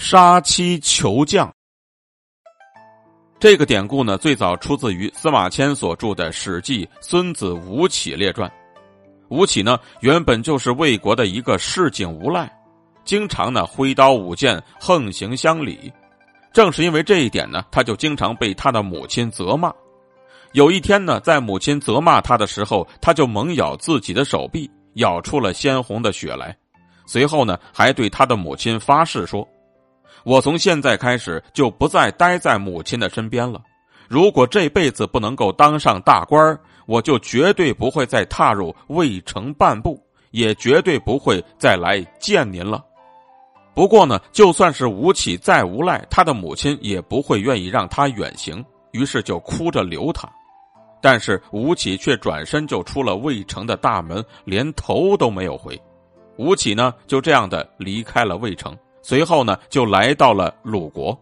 杀妻求将，这个典故呢，最早出自于司马迁所著的《史记·孙子吴起列传》。吴起呢，原本就是魏国的一个市井无赖，经常呢挥刀舞剑，横行乡里。正是因为这一点呢，他就经常被他的母亲责骂。有一天呢，在母亲责骂他的时候，他就猛咬自己的手臂，咬出了鲜红的血来。随后呢，还对他的母亲发誓说。我从现在开始就不再待在母亲的身边了。如果这辈子不能够当上大官我就绝对不会再踏入魏城半步，也绝对不会再来见您了。不过呢，就算是吴起再无赖，他的母亲也不会愿意让他远行，于是就哭着留他。但是吴起却转身就出了魏城的大门，连头都没有回。吴起呢，就这样的离开了魏城。随后呢，就来到了鲁国。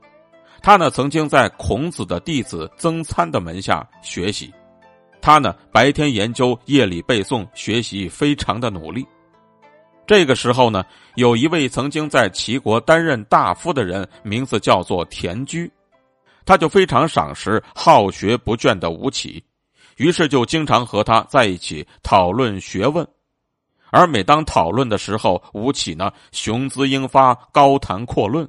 他呢，曾经在孔子的弟子曾参的门下学习。他呢，白天研究，夜里背诵，学习非常的努力。这个时候呢，有一位曾经在齐国担任大夫的人，名字叫做田居，他就非常赏识好学不倦的吴起，于是就经常和他在一起讨论学问。而每当讨论的时候，吴起呢雄姿英发，高谈阔论，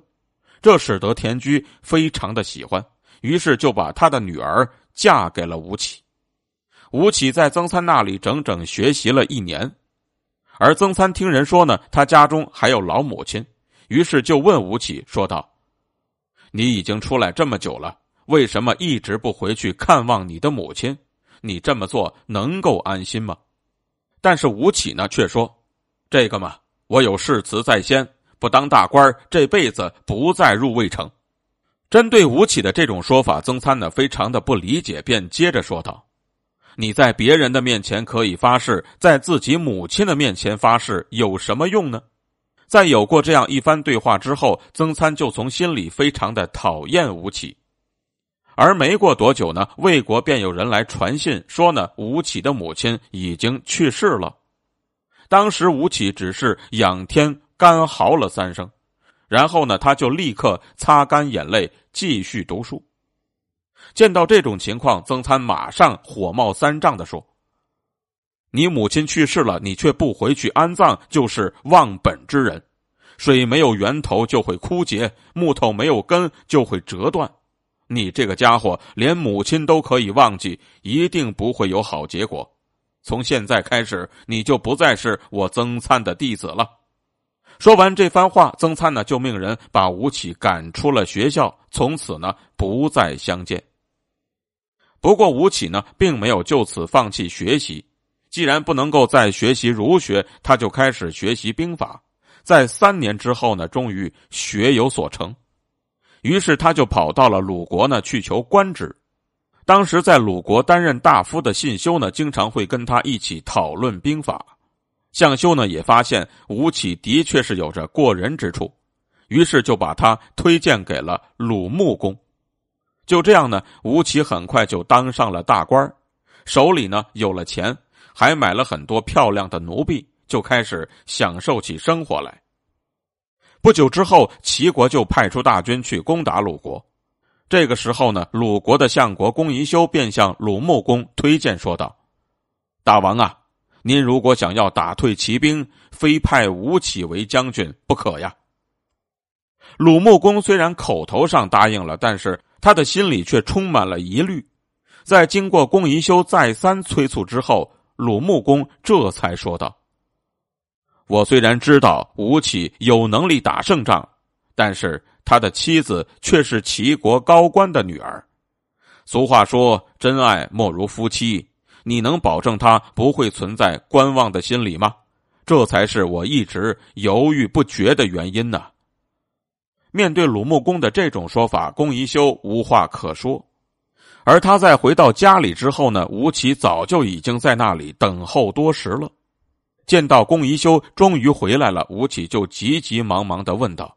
这使得田居非常的喜欢，于是就把他的女儿嫁给了吴起。吴起在曾参那里整整学习了一年，而曾参听人说呢，他家中还有老母亲，于是就问吴起说道：“你已经出来这么久了，为什么一直不回去看望你的母亲？你这么做能够安心吗？”但是吴起呢，却说：“这个嘛，我有誓词在先，不当大官这辈子不再入魏城。”针对吴起的这种说法，曾参呢非常的不理解，便接着说道：“你在别人的面前可以发誓，在自己母亲的面前发誓有什么用呢？”在有过这样一番对话之后，曾参就从心里非常的讨厌吴起。而没过多久呢，魏国便有人来传信说呢，吴起的母亲已经去世了。当时吴起只是仰天干嚎了三声，然后呢，他就立刻擦干眼泪，继续读书。见到这种情况，曾参马上火冒三丈的说：“你母亲去世了，你却不回去安葬，就是忘本之人。水没有源头就会枯竭，木头没有根就会折断。”你这个家伙连母亲都可以忘记，一定不会有好结果。从现在开始，你就不再是我曾参的弟子了。说完这番话，曾参呢就命人把吴起赶出了学校，从此呢不再相见。不过吴起呢并没有就此放弃学习，既然不能够再学习儒学，他就开始学习兵法。在三年之后呢，终于学有所成。于是他就跑到了鲁国呢，去求官职。当时在鲁国担任大夫的信修呢，经常会跟他一起讨论兵法。向修呢也发现吴起的确是有着过人之处，于是就把他推荐给了鲁穆公。就这样呢，吴起很快就当上了大官手里呢有了钱，还买了很多漂亮的奴婢，就开始享受起生活来。不久之后，齐国就派出大军去攻打鲁国。这个时候呢，鲁国的相国公宜修便向鲁穆公推荐说道：“大王啊，您如果想要打退齐兵，非派吴起为将军不可呀。”鲁穆公虽然口头上答应了，但是他的心里却充满了疑虑。在经过公宜修再三催促之后，鲁穆公这才说道。我虽然知道吴起有能力打胜仗，但是他的妻子却是齐国高官的女儿。俗话说：“真爱莫如夫妻。”你能保证他不会存在观望的心理吗？这才是我一直犹豫不决的原因呢。面对鲁穆公的这种说法，公宜修无话可说。而他在回到家里之后呢，吴起早就已经在那里等候多时了。见到公宜修终于回来了，吴起就急急忙忙的问道：“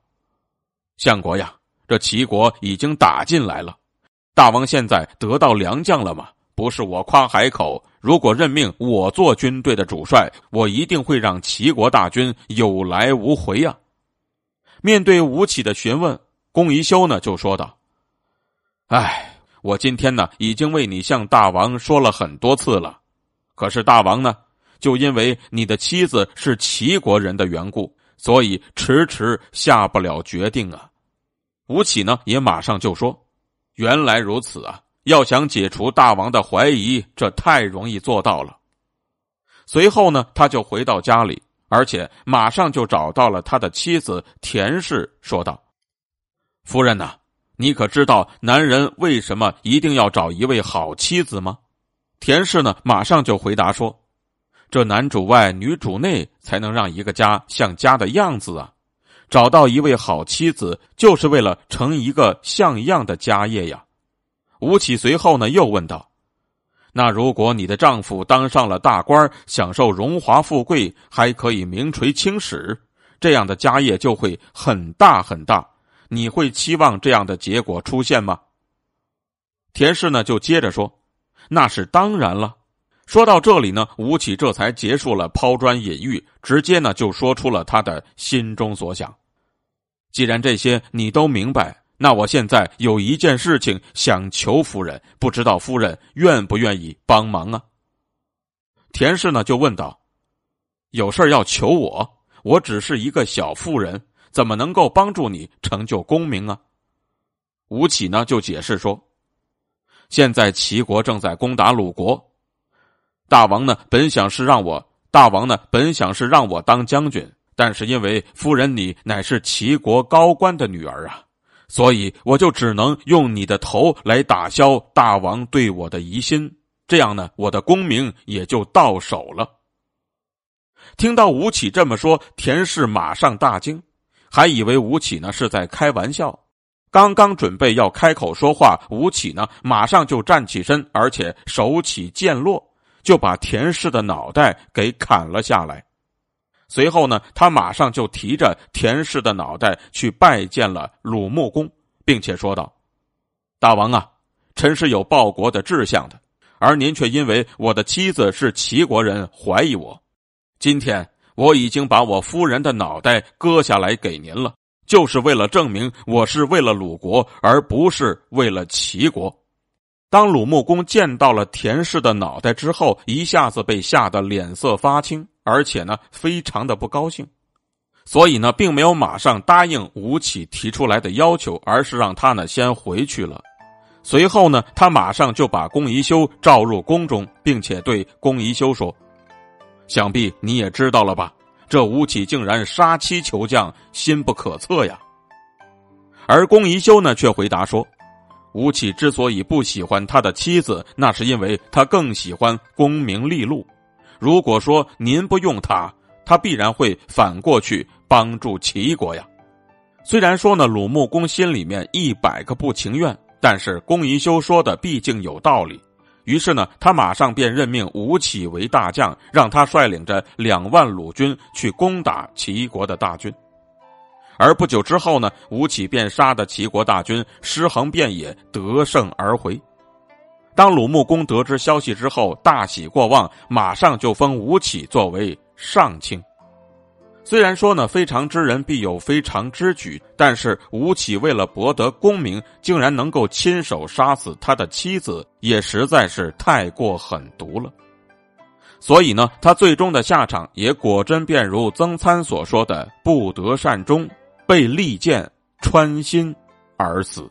相国呀，这齐国已经打进来了，大王现在得到良将了吗？不是我夸海口，如果任命我做军队的主帅，我一定会让齐国大军有来无回呀。”面对吴起的询问，龚宜修呢就说道：“哎，我今天呢已经为你向大王说了很多次了，可是大王呢，就因为你的妻子是齐国人的缘故，所以迟迟下不了决定啊。”吴起呢也马上就说：“原来如此啊！要想解除大王的怀疑，这太容易做到了。”随后呢，他就回到家里。而且马上就找到了他的妻子田氏，说道：“夫人呐，你可知道男人为什么一定要找一位好妻子吗？”田氏呢，马上就回答说：“这男主外女主内，才能让一个家像家的样子啊！找到一位好妻子，就是为了成一个像样的家业呀。”吴起随后呢，又问道。那如果你的丈夫当上了大官，享受荣华富贵，还可以名垂青史，这样的家业就会很大很大。你会期望这样的结果出现吗？田氏呢就接着说：“那是当然了。”说到这里呢，吴起这才结束了抛砖引玉，直接呢就说出了他的心中所想。既然这些你都明白。那我现在有一件事情想求夫人，不知道夫人愿不愿意帮忙啊？田氏呢就问道：“有事要求我？我只是一个小妇人，怎么能够帮助你成就功名啊？”吴起呢就解释说：“现在齐国正在攻打鲁国，大王呢本想是让我大王呢本想是让我当将军，但是因为夫人你乃是齐国高官的女儿啊。”所以我就只能用你的头来打消大王对我的疑心，这样呢，我的功名也就到手了。听到吴起这么说，田氏马上大惊，还以为吴起呢是在开玩笑。刚刚准备要开口说话，吴起呢马上就站起身，而且手起剑落，就把田氏的脑袋给砍了下来。随后呢，他马上就提着田氏的脑袋去拜见了鲁穆公，并且说道：“大王啊，臣是有报国的志向的，而您却因为我的妻子是齐国人怀疑我。今天我已经把我夫人的脑袋割下来给您了，就是为了证明我是为了鲁国，而不是为了齐国。”当鲁穆公见到了田氏的脑袋之后，一下子被吓得脸色发青。而且呢，非常的不高兴，所以呢，并没有马上答应吴起提出来的要求，而是让他呢先回去了。随后呢，他马上就把公宜修召入宫中，并且对公宜修说：“想必你也知道了吧？这吴起竟然杀妻求将，心不可测呀。”而公宜修呢，却回答说：“吴起之所以不喜欢他的妻子，那是因为他更喜欢功名利禄。”如果说您不用他，他必然会反过去帮助齐国呀。虽然说呢，鲁穆公心里面一百个不情愿，但是公宜修说的毕竟有道理。于是呢，他马上便任命吴起为大将，让他率领着两万鲁军去攻打齐国的大军。而不久之后呢，吴起便杀的齐国大军尸横遍野，得胜而回。当鲁穆公得知消息之后，大喜过望，马上就封吴起作为上卿。虽然说呢，非常之人必有非常之举，但是吴起为了博得功名，竟然能够亲手杀死他的妻子，也实在是太过狠毒了。所以呢，他最终的下场也果真便如曾参所说的：“不得善终，被利剑穿心而死。”